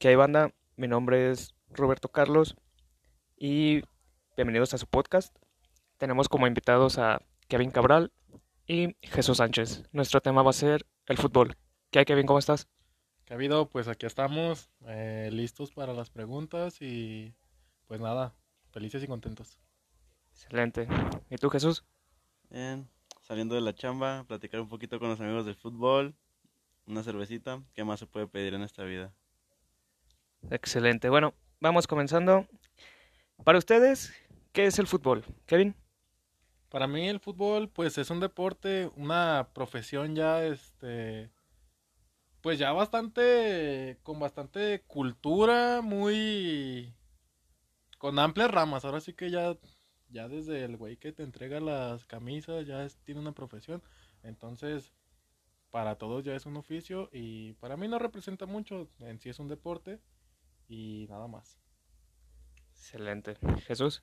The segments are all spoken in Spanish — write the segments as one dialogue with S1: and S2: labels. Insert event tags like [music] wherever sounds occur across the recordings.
S1: ¿Qué hay banda? Mi nombre es Roberto Carlos y bienvenidos a su podcast. Tenemos como invitados a Kevin Cabral y Jesús Sánchez. Nuestro tema va a ser el fútbol. ¿Qué hay Kevin? ¿Cómo estás?
S2: ¿Qué ha habido? Pues aquí estamos, eh, listos para las preguntas y pues nada, felices y contentos.
S1: Excelente. ¿Y tú Jesús?
S3: Bien, saliendo de la chamba, platicar un poquito con los amigos del fútbol, una cervecita, ¿qué más se puede pedir en esta vida?
S1: Excelente. Bueno, vamos comenzando. Para ustedes, ¿qué es el fútbol? Kevin.
S2: Para mí el fútbol pues es un deporte, una profesión ya este pues ya bastante con bastante cultura, muy con amplias ramas. Ahora sí que ya ya desde el güey que te entrega las camisas ya tiene una profesión. Entonces, para todos ya es un oficio y para mí no representa mucho, en sí es un deporte y nada más.
S1: Excelente. Jesús.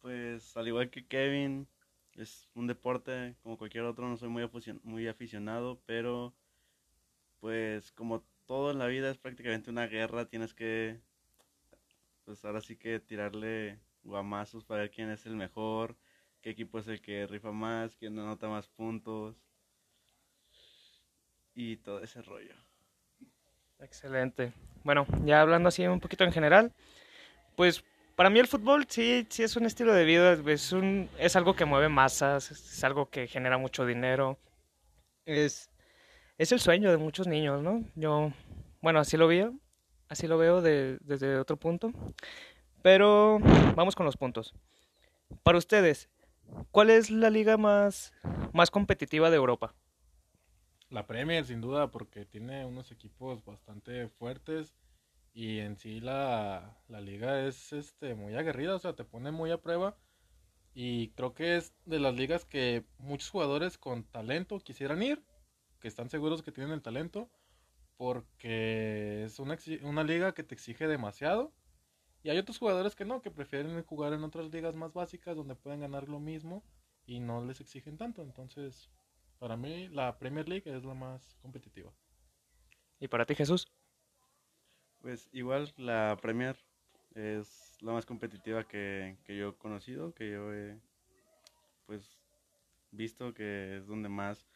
S3: Pues al igual que Kevin, es un deporte como cualquier otro, no soy muy, muy aficionado, pero pues como todo en la vida es prácticamente una guerra, tienes que, pues ahora sí que tirarle guamazos para ver quién es el mejor, qué equipo es el que rifa más, quién anota más puntos y todo ese rollo.
S1: Excelente. Bueno, ya hablando así un poquito en general, pues para mí el fútbol sí, sí es un estilo de vida, es, un, es algo que mueve masas, es algo que genera mucho dinero, es, es el sueño de muchos niños, ¿no? Yo, bueno, así lo veo, así lo veo de, desde otro punto, pero vamos con los puntos. Para ustedes, ¿cuál es la liga más, más competitiva de Europa?
S2: La Premier, sin duda, porque tiene unos equipos bastante fuertes y en sí la, la liga es este, muy aguerrida, o sea, te pone muy a prueba. Y creo que es de las ligas que muchos jugadores con talento quisieran ir, que están seguros que tienen el talento, porque es una, una liga que te exige demasiado. Y hay otros jugadores que no, que prefieren jugar en otras ligas más básicas donde pueden ganar lo mismo y no les exigen tanto. Entonces, para mí, la Premier League es la más competitiva.
S1: ¿Y para ti, Jesús?
S3: Pues igual la Premier es la más competitiva que, que yo he conocido, que yo he pues visto que es donde más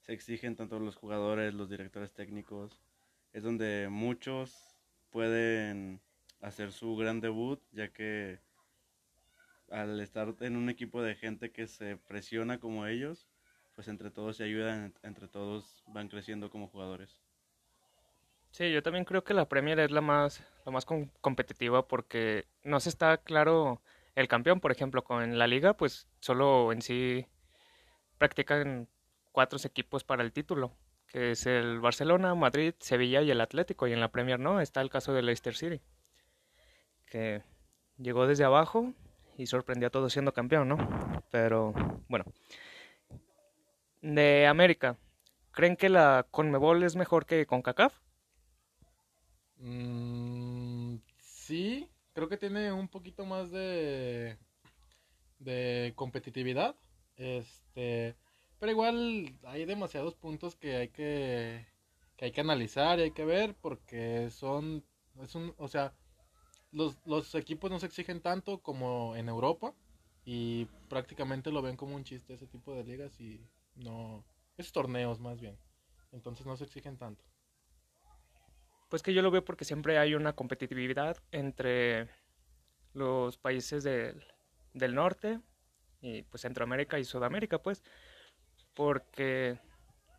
S3: se exigen tanto los jugadores, los directores técnicos, es donde muchos pueden hacer su gran debut, ya que al estar en un equipo de gente que se presiona como ellos, pues entre todos se ayudan, entre todos van creciendo como jugadores.
S1: Sí, yo también creo que la Premier es la más, la más competitiva porque no se está claro el campeón, por ejemplo, con la liga, pues solo en sí practican cuatro equipos para el título, que es el Barcelona, Madrid, Sevilla y el Atlético, y en la Premier no, está el caso de Leicester City, que llegó desde abajo y sorprendió a todos siendo campeón, ¿no? Pero bueno, de América, ¿creen que la Conmebol es mejor que CONCACAF?
S2: Mm, sí, creo que tiene un poquito más de, de competitividad. Este, pero igual hay demasiados puntos que hay que, que hay que analizar y hay que ver porque son, es un, o sea, los, los equipos no se exigen tanto como en Europa y prácticamente lo ven como un chiste ese tipo de ligas y no, es torneos más bien. Entonces no se exigen tanto.
S1: Pues que yo lo veo porque siempre hay una competitividad entre los países del, del norte y pues Centroamérica y Sudamérica, pues, porque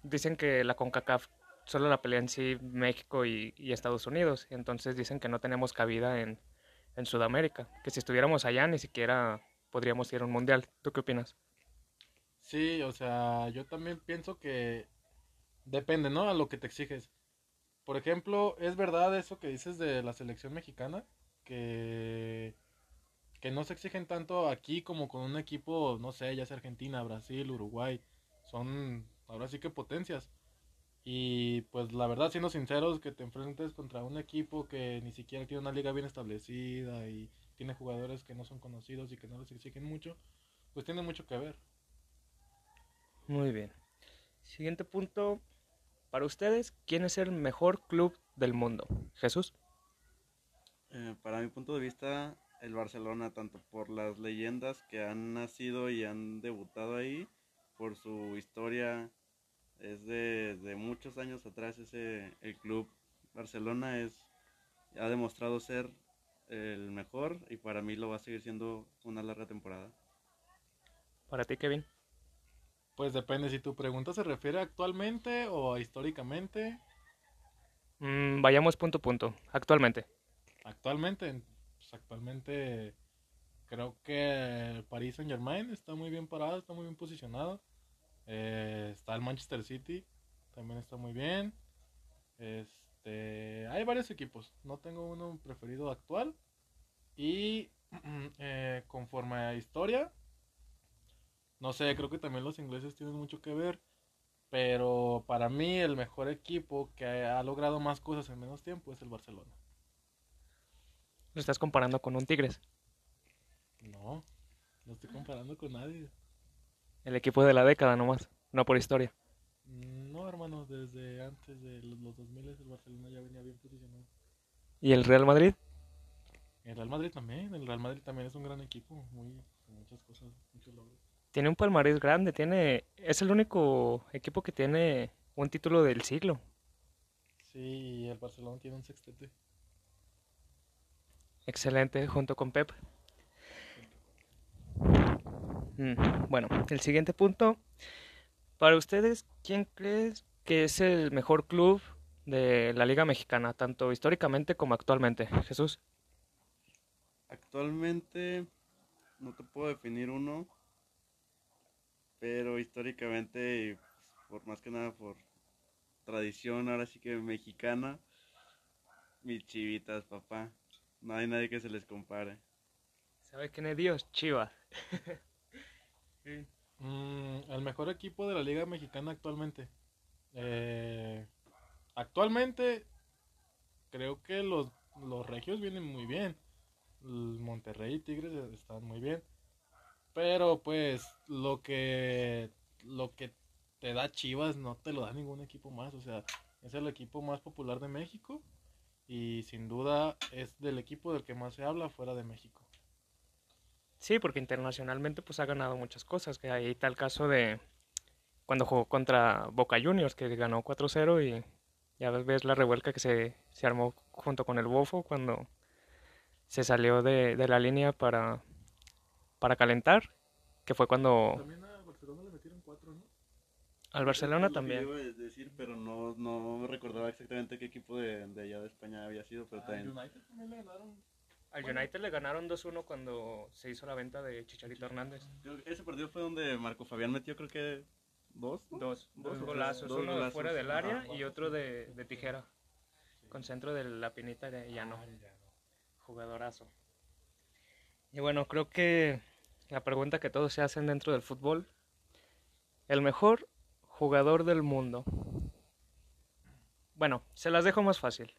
S1: dicen que la CONCACAF solo la pelea en sí México y, y Estados Unidos, entonces dicen que no tenemos cabida en, en Sudamérica, que si estuviéramos allá ni siquiera podríamos ir a un mundial. ¿Tú qué opinas?
S2: Sí, o sea, yo también pienso que depende, ¿no? A lo que te exiges. Por ejemplo, es verdad eso que dices de la selección mexicana, que, que no se exigen tanto aquí como con un equipo, no sé, ya sea Argentina, Brasil, Uruguay, son ahora sí que potencias. Y pues la verdad, siendo sinceros, que te enfrentes contra un equipo que ni siquiera tiene una liga bien establecida y tiene jugadores que no son conocidos y que no les exigen mucho, pues tiene mucho que ver.
S1: Muy bien. Siguiente punto. Para ustedes, ¿quién es el mejor club del mundo? Jesús.
S3: Eh, para mi punto de vista, el Barcelona, tanto por las leyendas que han nacido y han debutado ahí, por su historia, es de, de muchos años atrás ese el club Barcelona es ha demostrado ser el mejor y para mí lo va a seguir siendo una larga temporada.
S1: Para ti, Kevin.
S2: Pues depende si tu pregunta se refiere actualmente o históricamente.
S1: Mm, vayamos punto a punto. Actualmente.
S2: Actualmente, pues actualmente creo que el Paris Saint Germain está muy bien parado, está muy bien posicionado. Eh, está el Manchester City, también está muy bien. Este, hay varios equipos, no tengo uno preferido actual. Y [clears throat] eh, conforme a historia, no sé, creo que también los ingleses tienen mucho que ver. Pero para mí el mejor equipo que ha logrado más cosas en menos tiempo es el Barcelona.
S1: ¿Lo estás comparando con un Tigres?
S2: No, no estoy comparando con nadie.
S1: El equipo de la década nomás, no por historia.
S2: No, hermano, desde antes de los, los 2000 el Barcelona ya venía bien posicionado.
S1: ¿Y el Real Madrid?
S2: El Real Madrid también, el Real Madrid también es un gran equipo, muy con muchas cosas, muchos logros.
S1: Tiene un palmarés grande, tiene es el único equipo que tiene un título del siglo.
S2: Sí, y el Barcelona tiene un sextete.
S1: Excelente, junto con Pep. Mm, Bueno, el siguiente punto. Para ustedes, ¿quién crees que es el mejor club de la Liga Mexicana, tanto históricamente como actualmente? Jesús.
S3: Actualmente no te puedo definir uno, pero históricamente, por más que nada por tradición, ahora sí que mexicana, mis chivitas, papá. No hay nadie que se les compare.
S1: ¿Sabe quién es Dios? Chivas. [laughs]
S2: Mm, el mejor equipo de la Liga Mexicana actualmente. Eh, actualmente creo que los, los regios vienen muy bien. El Monterrey y Tigres están muy bien. Pero pues lo que lo que te da Chivas no te lo da ningún equipo más. O sea, es el equipo más popular de México. Y sin duda es del equipo del que más se habla fuera de México.
S1: Sí, porque internacionalmente pues ha ganado muchas cosas. Que ahí está el caso de cuando jugó contra Boca Juniors, que ganó 4-0 y ya ves, la revuelca que se, se armó junto con el Bofo cuando se salió de, de la línea para, para calentar, que fue cuando
S2: También a Barcelona le metieron cuatro, ¿no?
S1: al Barcelona
S3: Es
S1: también.
S3: iba a decir, pero no, no recordaba exactamente qué equipo de, de allá de España había sido, pero también.
S2: United también le ganaron.
S1: Al United le ganaron 2-1 cuando se hizo la venta de Chicharito Hernández.
S3: Creo que ese partido fue donde Marco Fabián metió, creo que dos. ¿no?
S1: Dos,
S3: Dos
S1: dos golazos,
S3: dos
S1: uno de fuera del área
S3: Ajá.
S1: y otro de, de tijera, con centro de la pinita de Llano. Jugadorazo. Y bueno, creo que la pregunta que todos se hacen dentro del fútbol, el mejor jugador del mundo. Bueno, se las dejo más fácil.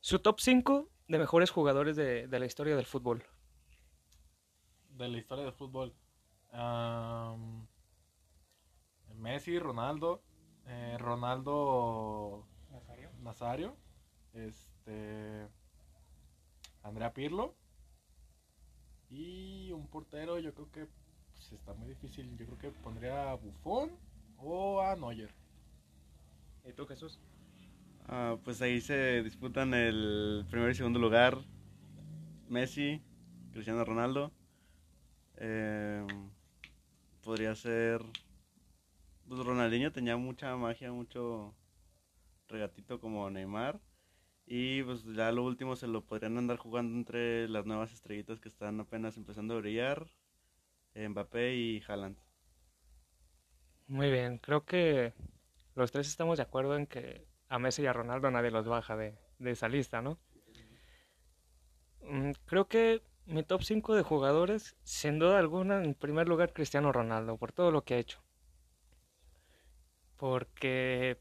S1: Su top 5 de mejores jugadores de, de la historia del fútbol.
S2: de la historia del fútbol. Am, Messi, Ronaldo, eh, Ronaldo Nazario, este Andrea Pirlo y un portero. Yo creo que pues, está muy difícil. Yo creo que pondría a Buffon o a Neuer.
S1: ¿Y tú, Jesús?
S3: Ah, pues ahí se disputan el primer y segundo lugar. Messi, Cristiano Ronaldo. Eh, podría ser. Pues Ronaldinho tenía mucha magia, mucho regatito como Neymar. Y pues ya lo último se lo podrían andar jugando entre las nuevas estrellitas que están apenas empezando a brillar. Mbappé y Haaland.
S1: Muy bien, creo que los tres estamos de acuerdo en que a Messi y a Ronaldo nadie los baja de, de esa lista, ¿no? Mm, Creo que mi top 5 de jugadores, sin duda alguna, en primer lugar Cristiano Ronaldo, por todo lo que ha hecho. Porque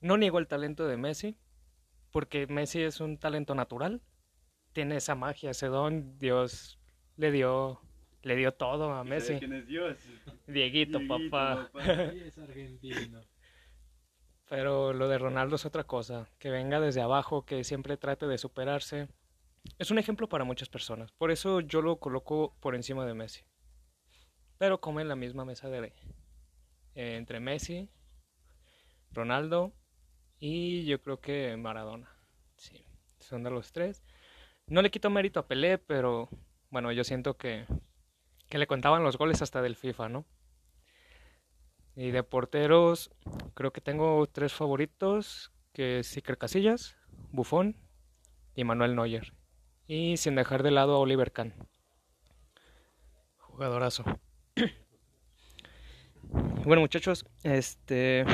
S1: no niego el talento de Messi, porque Messi es un talento natural, tiene esa magia, ese don, Dios le dio, le dio todo a Messi.
S3: ¿Quién es Dios?
S1: Dieguito,
S3: Dieguito,
S1: papá.
S2: es argentino.
S1: Pero lo de Ronaldo es otra cosa, que venga desde abajo, que siempre trate de superarse. es un ejemplo para muchas personas. Por eso yo lo coloco por encima de Messi. Pero come en la misma mesa de eh, entre Messi, Ronaldo y yo creo que Maradona. Sí, son de los tres. No le quito mérito a Pelé, pero bueno, yo siento que, que le contaban los goles hasta del FIFA, ¿no? Y de porteros, creo que tengo tres favoritos, que es Iker Casillas, Buffon y Manuel Neuer. Y sin dejar de lado a Oliver Kahn. Jugadorazo. [clears throat] bueno, muchachos, este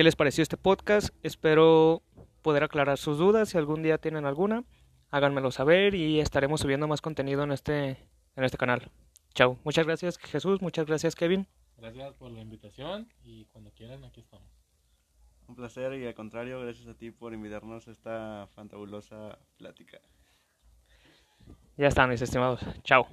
S1: ¿qué les pareció este podcast? Espero poder aclarar sus dudas si algún día tienen alguna. Háganmelo saber y estaremos subiendo más contenido en este en este canal. Chao. Muchas gracias, Jesús, muchas gracias, Kevin.
S2: Gracias por la invitación y cuando quieran aquí estamos.
S3: Un placer y al contrario, gracias a ti por invitarnos a esta fantabulosa plática.
S1: Ya están, mis estimados. Chao.